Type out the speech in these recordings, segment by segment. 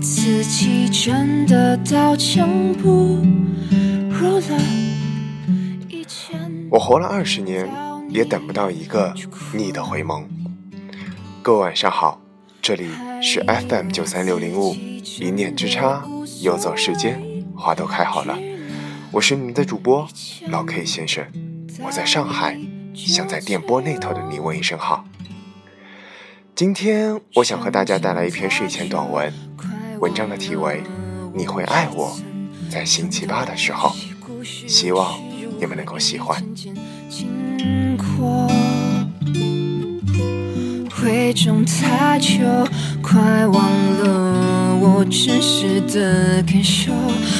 自己真的刀枪不入了。我活了二十年，也等不到一个你的回眸。各位晚上好，这里是 FM 九三六零五，一念之差，游走世间，花都开好了。我是你们的主播老 K 先生，我在上海，想在电波那头的你问一声好。今天我想和大家带来一篇睡前短文，文章的题为《你会爱我，在星期八的时候》，希望你们能够喜欢。经过，回中太久，快忘了我真实的感受，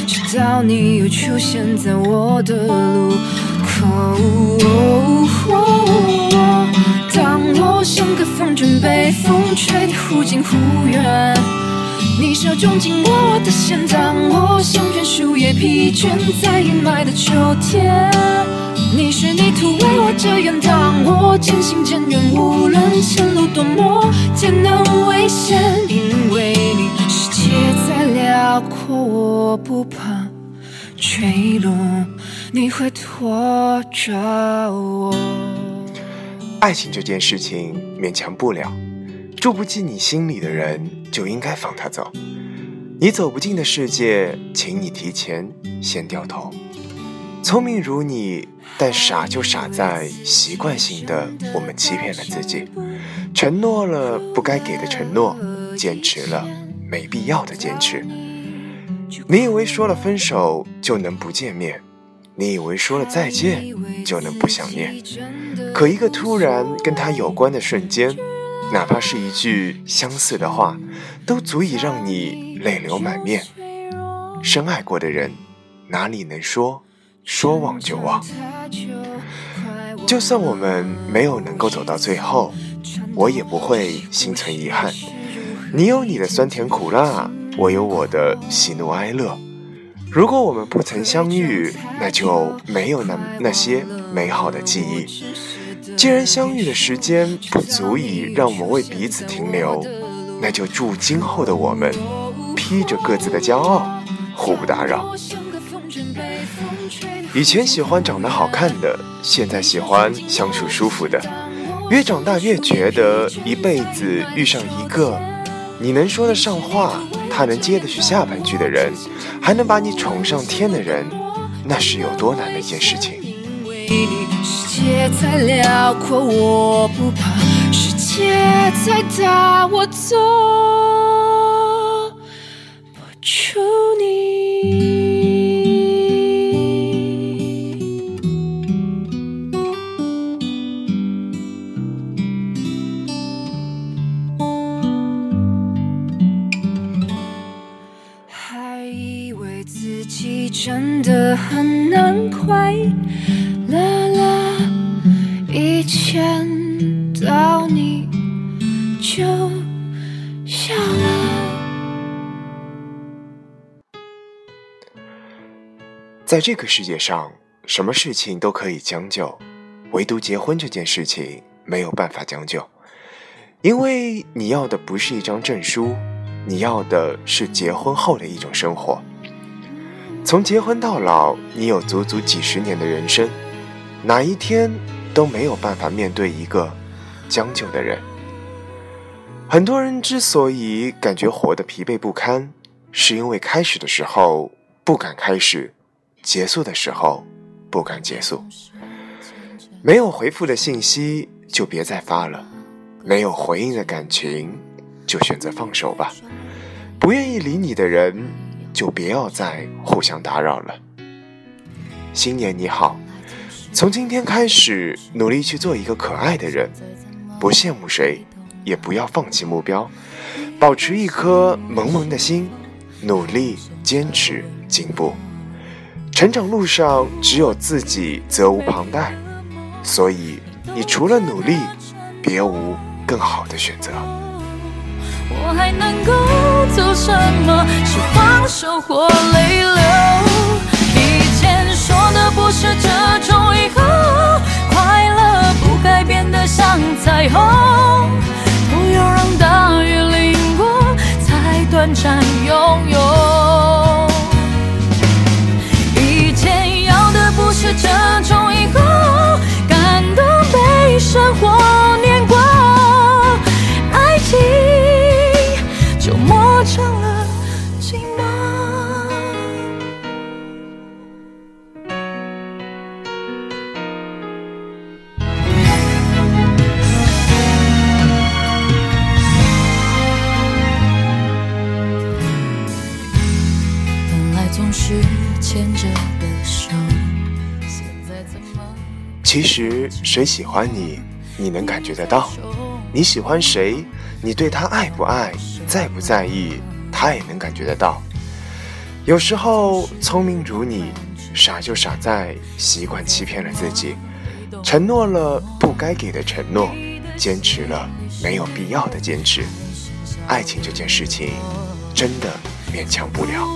直到你又出现在我的路口。当我像个风筝被风吹得忽近忽远，你手中紧握我的线，当我像片树叶疲倦在阴霾的秋天，你是泥土为我遮掩，当我渐行渐远，无论前路多么艰难危险，因为你世界再辽阔，我不怕坠落，你会拖着我。爱情这件事情勉强不了，住不进你心里的人就应该放他走。你走不进的世界，请你提前先掉头。聪明如你，但傻就傻在习惯性的我们欺骗了自己，承诺了不该给的承诺，坚持了没必要的坚持。你以为说了分手就能不见面？你以为说了再见就能不想念，可一个突然跟他有关的瞬间，哪怕是一句相似的话，都足以让你泪流满面。深爱过的人，哪里能说说忘就忘？就算我们没有能够走到最后，我也不会心存遗憾。你有你的酸甜苦辣，我有我的喜怒哀乐。如果我们不曾相遇，那就没有那那些美好的记忆。既然相遇的时间不足以让我们为彼此停留，那就祝今后的我们披着各自的骄傲，互不打扰。以前喜欢长得好看的，现在喜欢相处舒服的。越长大越觉得，一辈子遇上一个你能说得上话。他能接得起下半句的人，还能把你宠上天的人，那是有多难的一件事情。世界再辽阔，我不怕；世界再大，我走不出你。还以为自己真的很难快在这个世界上，什么事情都可以将就，唯独结婚这件事情没有办法将就，因为你要的不是一张证书，你要的是结婚后的一种生活。从结婚到老，你有足足几十年的人生，哪一天都没有办法面对一个将就的人。很多人之所以感觉活得疲惫不堪，是因为开始的时候不敢开始，结束的时候不敢结束。没有回复的信息就别再发了，没有回应的感情就选择放手吧。不愿意理你的人。就别要再互相打扰了。新年你好，从今天开始努力去做一个可爱的人，不羡慕谁，也不要放弃目标，保持一颗萌萌的心，努力坚持进步。成长路上只有自己责无旁贷，所以你除了努力，别无更好的选择。我还能够做什么？是放手或泪流？其实谁喜欢你，你能感觉得到；你喜欢谁，你对他爱不爱、在不在意，他也能感觉得到。有时候聪明如你，傻就傻在习惯欺骗了自己，承诺了不该给的承诺，坚持了没有必要的坚持。爱情这件事情，真的勉强不了。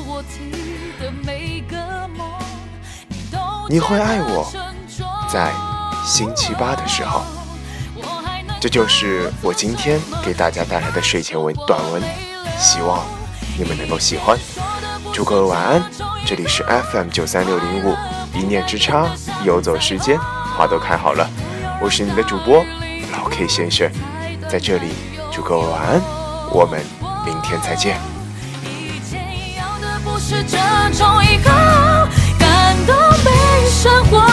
你会爱我，在星期八的时候。这就是我今天给大家带来的睡前文短文，希望你们能够喜欢。祝各位晚安，这里是 FM 九三六零五，一念之差，游走时间，花都开好了。我是你的主播老 K 先生，在这里祝各位晚安，我们明天再见。以前要的不是这种，感动被生活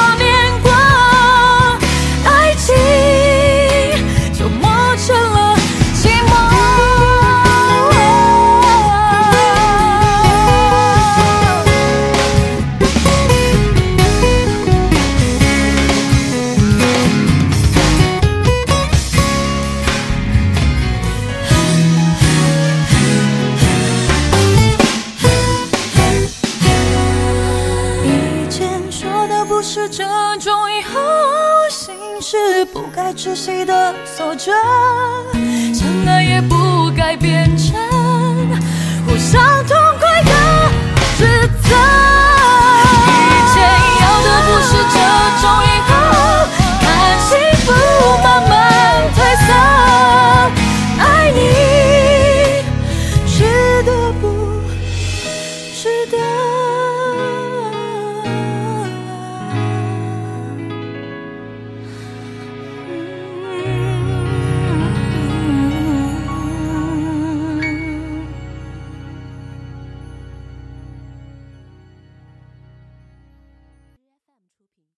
钟以后，心是不该窒息的锁着，相爱也不该变成互相痛快的指责。